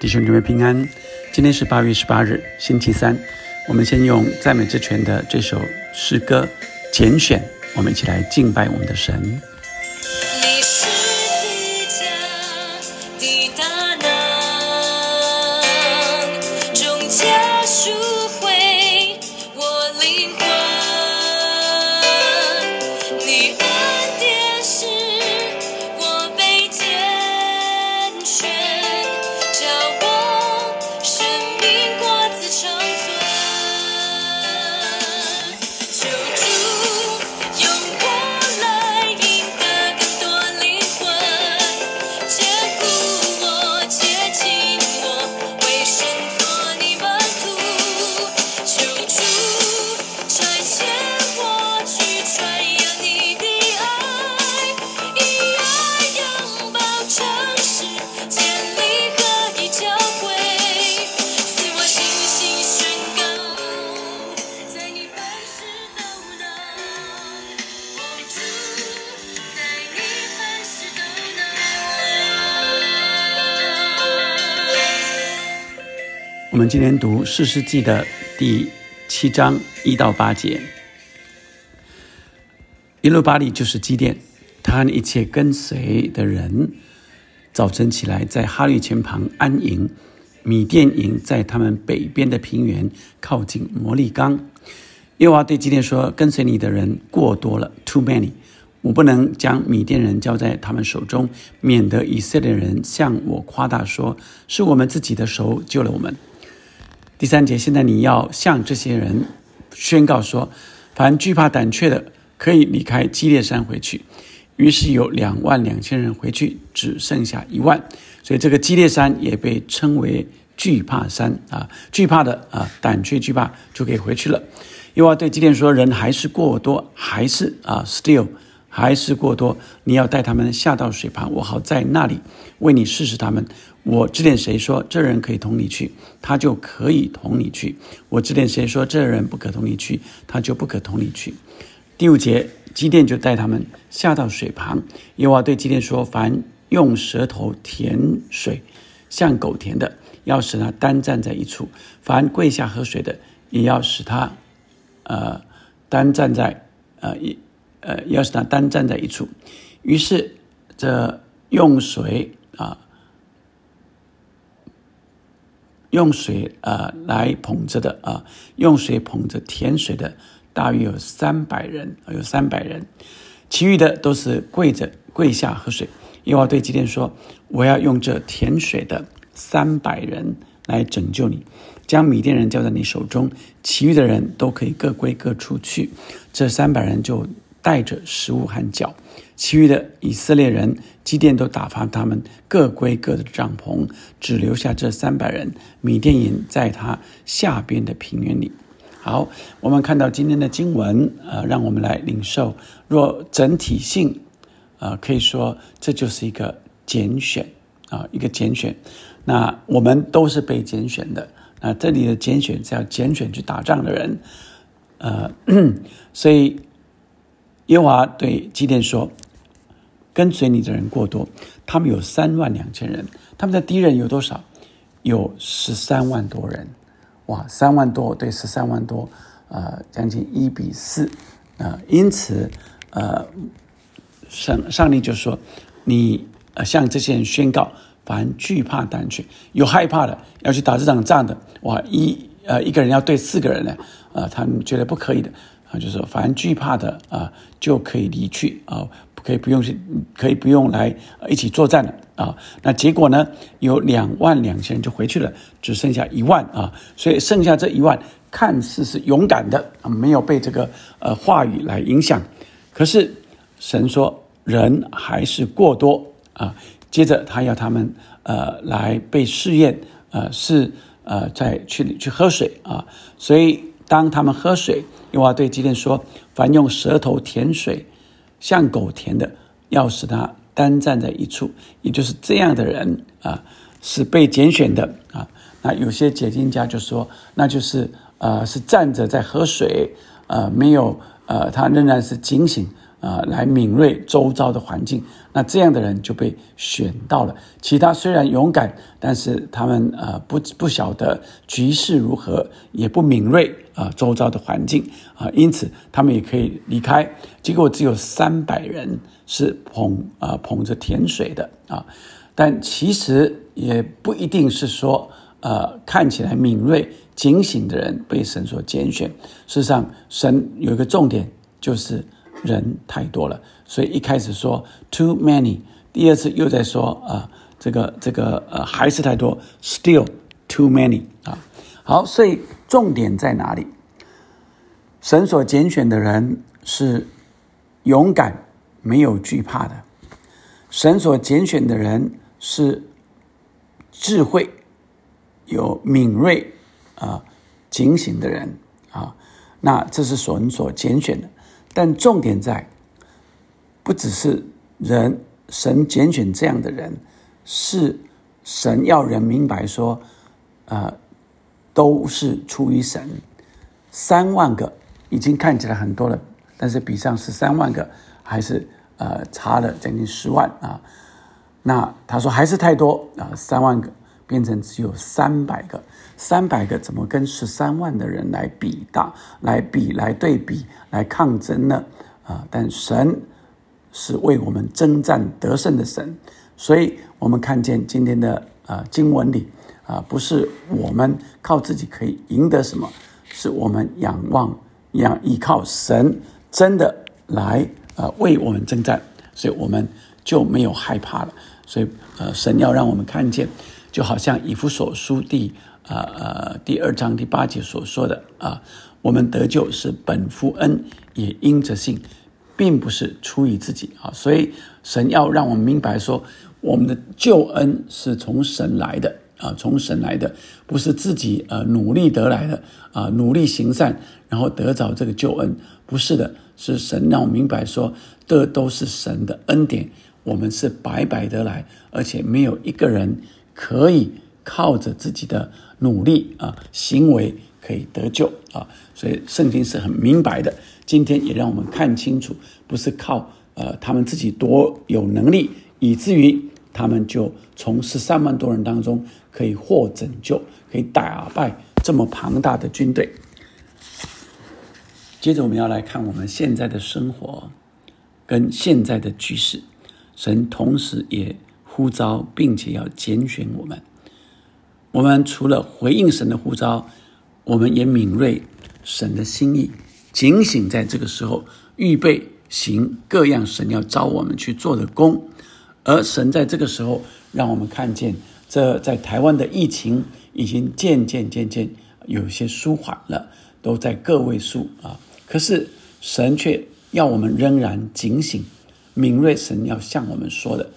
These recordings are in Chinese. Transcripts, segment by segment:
弟兄姊妹平安，今天是八月十八日，星期三。我们先用赞美之泉的这首诗歌拣选，我们一起来敬拜我们的神。我们今天读《四世纪》的第七章一到八节。耶路巴利就是基甸，他和一切跟随的人，早晨起来在哈律前旁安营。米甸营在他们北边的平原，靠近摩利冈。耶和华对基甸说：“跟随你的人过多了，too many。我不能将米甸人交在他们手中，免得以色列人向我夸大说，是我们自己的手救了我们。”第三节，现在你要向这些人宣告说：凡惧怕胆怯的，可以离开基列山回去。于是有两万两千人回去，只剩下一万。所以这个基列山也被称为惧怕山啊，惧怕的啊，胆怯惧怕就可以回去了。又要对基列说：人还是过多，还是啊，still。还是过多，你要带他们下到水旁，我好在那里为你试试他们。我指点谁说这人可以同你去，他就可以同你去；我指点谁说这人不可同你去，他就不可同你去。第五节，基甸就带他们下到水旁。耶和华对基甸说：“凡用舌头舔水，像狗舔的，要使他单站在一处；凡跪下喝水的，也要使他，呃，单站在呃一。”呃，要使他单站在一处，于是这用水啊，用水啊来捧着的啊，用水捧着甜水的，大约有三百人，有三百人，其余的都是跪着跪下喝水。耶和华对基甸说：“我要用这甜水的三百人来拯救你，将米甸人交在你手中，其余的人都可以各归各处去。这三百人就。”带着食物和脚，其余的以色列人基甸都打发他们各归各的帐篷，只留下这三百人。米甸营在他下边的平原里。好，我们看到今天的经文，呃，让我们来领受。若整体性，呃，可以说这就是一个拣选啊，一个拣选。那我们都是被拣选的。那这里的拣选是要拣选去打仗的人，呃，所以。耶和华对基甸说：“跟随你的人过多，他们有三万两千人。他们的敌人有多少？有十三万多人。哇，三万多对十三万多，呃，将近一比四。啊，因此，呃，上上帝就说：你呃向这些人宣告，凡惧怕胆怯、有害怕的，要去打这场仗的，哇，一呃一个人要对四个人呢，啊，他们觉得不可以的。”啊，就是，凡惧怕的啊，就可以离去啊，可以不用去，可以不用来一起作战了啊。那结果呢，有两万两千人就回去了，只剩下一万啊。所以剩下这一万看似是勇敢的，没有被这个呃话语来影响。可是神说人还是过多啊。接着他要他们呃来被试验，呃是呃再去去喝水啊。所以当他们喝水。又话对基甸说：“凡用舌头舔水，像狗田的，要使他单站在一处，也就是这样的人啊，是被拣选的啊。那有些解经家就说，那就是呃，是站着在喝水，呃，没有呃，他仍然是警醒啊，来敏锐周遭的环境。那这样的人就被选到了。其他虽然勇敢，但是他们呃不不晓得局势如何，也不敏锐啊周遭的环境啊，因此他们也可以离开。结果只有三百人是捧啊捧着甜水的啊，但其实也不一定是说呃看起来敏锐。警醒的人被神所拣选。事实上，神有一个重点，就是人太多了。所以一开始说 too many，第二次又在说啊，这个这个呃还是太多，still too many 啊。好，所以重点在哪里？神所拣选的人是勇敢、没有惧怕的。神所拣选的人是智慧、有敏锐。啊，警醒的人啊，那这是神所拣选的，但重点在，不只是人，神拣选这样的人，是神要人明白说，啊，都是出于神。三万个已经看起来很多了，但是比上十三万个还是呃差了将近十万啊。那他说还是太多啊，三万个变成只有三百个。三百个怎么跟十三万的人来比大，来比来对比来抗争呢？啊！但神是为我们征战得胜的神，所以我们看见今天的啊经文里啊，不是我们靠自己可以赢得什么，是我们仰望、仰依靠神，真的来啊为我们征战，所以我们就没有害怕了。所以呃，神要让我们看见，就好像以弗所书第。啊呃，第二章第八节所说的啊，我们得救是本乎恩，也因着信，并不是出于自己啊。所以神要让我们明白说，我们的救恩是从神来的啊，从神来的，不是自己呃努力得来的啊，努力行善然后得着这个救恩，不是的，是神让我明白说，这都是神的恩典，我们是白白得来，而且没有一个人可以靠着自己的。努力啊，行为可以得救啊，所以圣经是很明白的。今天也让我们看清楚，不是靠呃他们自己多有能力，以至于他们就从十三万多人当中可以获拯救，可以打败这么庞大的军队。接着我们要来看我们现在的生活跟现在的局势，神同时也呼召并且要拣选我们。我们除了回应神的呼召，我们也敏锐神的心意，警醒在这个时候，预备行各样神要招我们去做的工。而神在这个时候，让我们看见，这在台湾的疫情已经渐渐渐渐有些舒缓了，都在个位数啊。可是神却要我们仍然警醒、敏锐，神要向我们说的。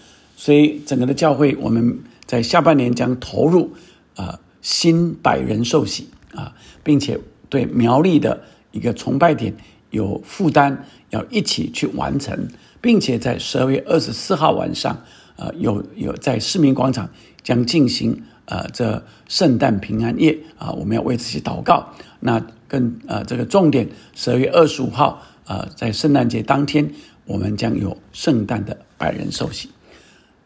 所以整个的教会，我们在下半年将投入。啊，新百人受洗啊，并且对苗栗的一个崇拜点有负担，要一起去完成，并且在十二月二十四号晚上，呃，有有在市民广场将进行呃这圣诞平安夜啊，我们要为这些祷告。那跟呃这个重点，十二月二十五号啊，在圣诞节当天，我们将有圣诞的百人受洗。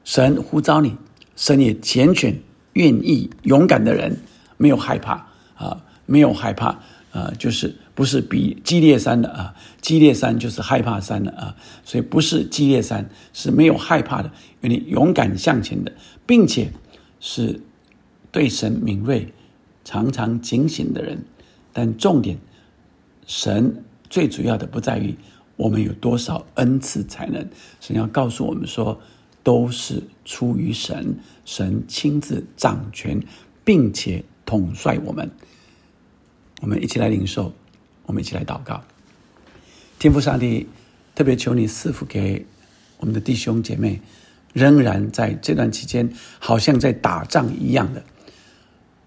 神呼召你，神也拣选。愿意勇敢的人没有害怕啊，没有害怕啊，就是不是比激烈山的啊，激烈山就是害怕山的啊，所以不是激烈山是没有害怕的，愿你勇敢向前的，并且是对神敏锐、常常警醒的人。但重点，神最主要的不在于我们有多少恩赐才能，神要告诉我们说。都是出于神，神亲自掌权，并且统帅我们。我们一起来领受，我们一起来祷告。天父上帝，特别求你赐福给我们的弟兄姐妹，仍然在这段期间，好像在打仗一样的，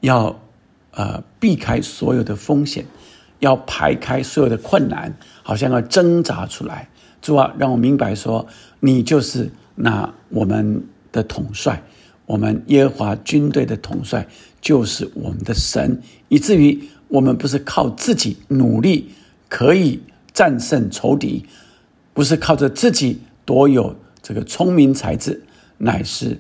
要呃避开所有的风险，要排开所有的困难，好像要挣扎出来。主啊，让我明白说，你就是。那我们的统帅，我们耶和华军队的统帅就是我们的神，以至于我们不是靠自己努力可以战胜仇敌，不是靠着自己多有这个聪明才智，乃是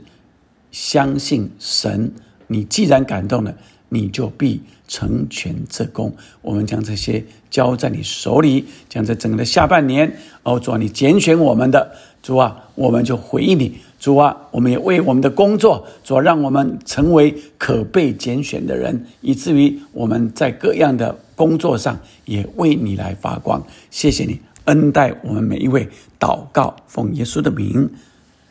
相信神。你既然感动了，你就必成全这功。我们将这些交在你手里，将在整个的下半年，哦，主啊，你拣选我们的主啊，我们就回应你。主啊，我们也为我们的工作，主啊，让我们成为可被拣选的人，以至于我们在各样的工作上也为你来发光。谢谢你恩待我们每一位，祷告奉耶稣的名，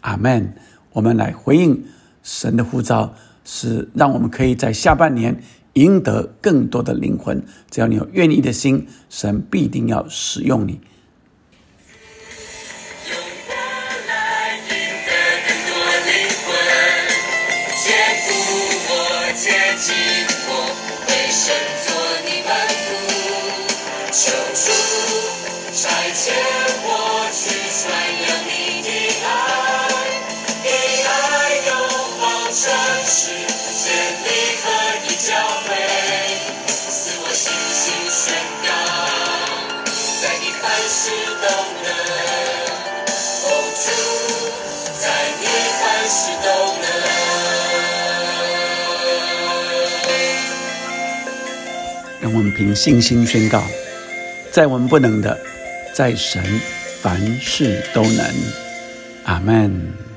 阿门。我们来回应神的呼召。是让我们可以在下半年赢得更多的灵魂。只要你有愿意的心，神必定要使用你。让我们凭信心宣告：在我们不能的，在神凡事都能。阿门。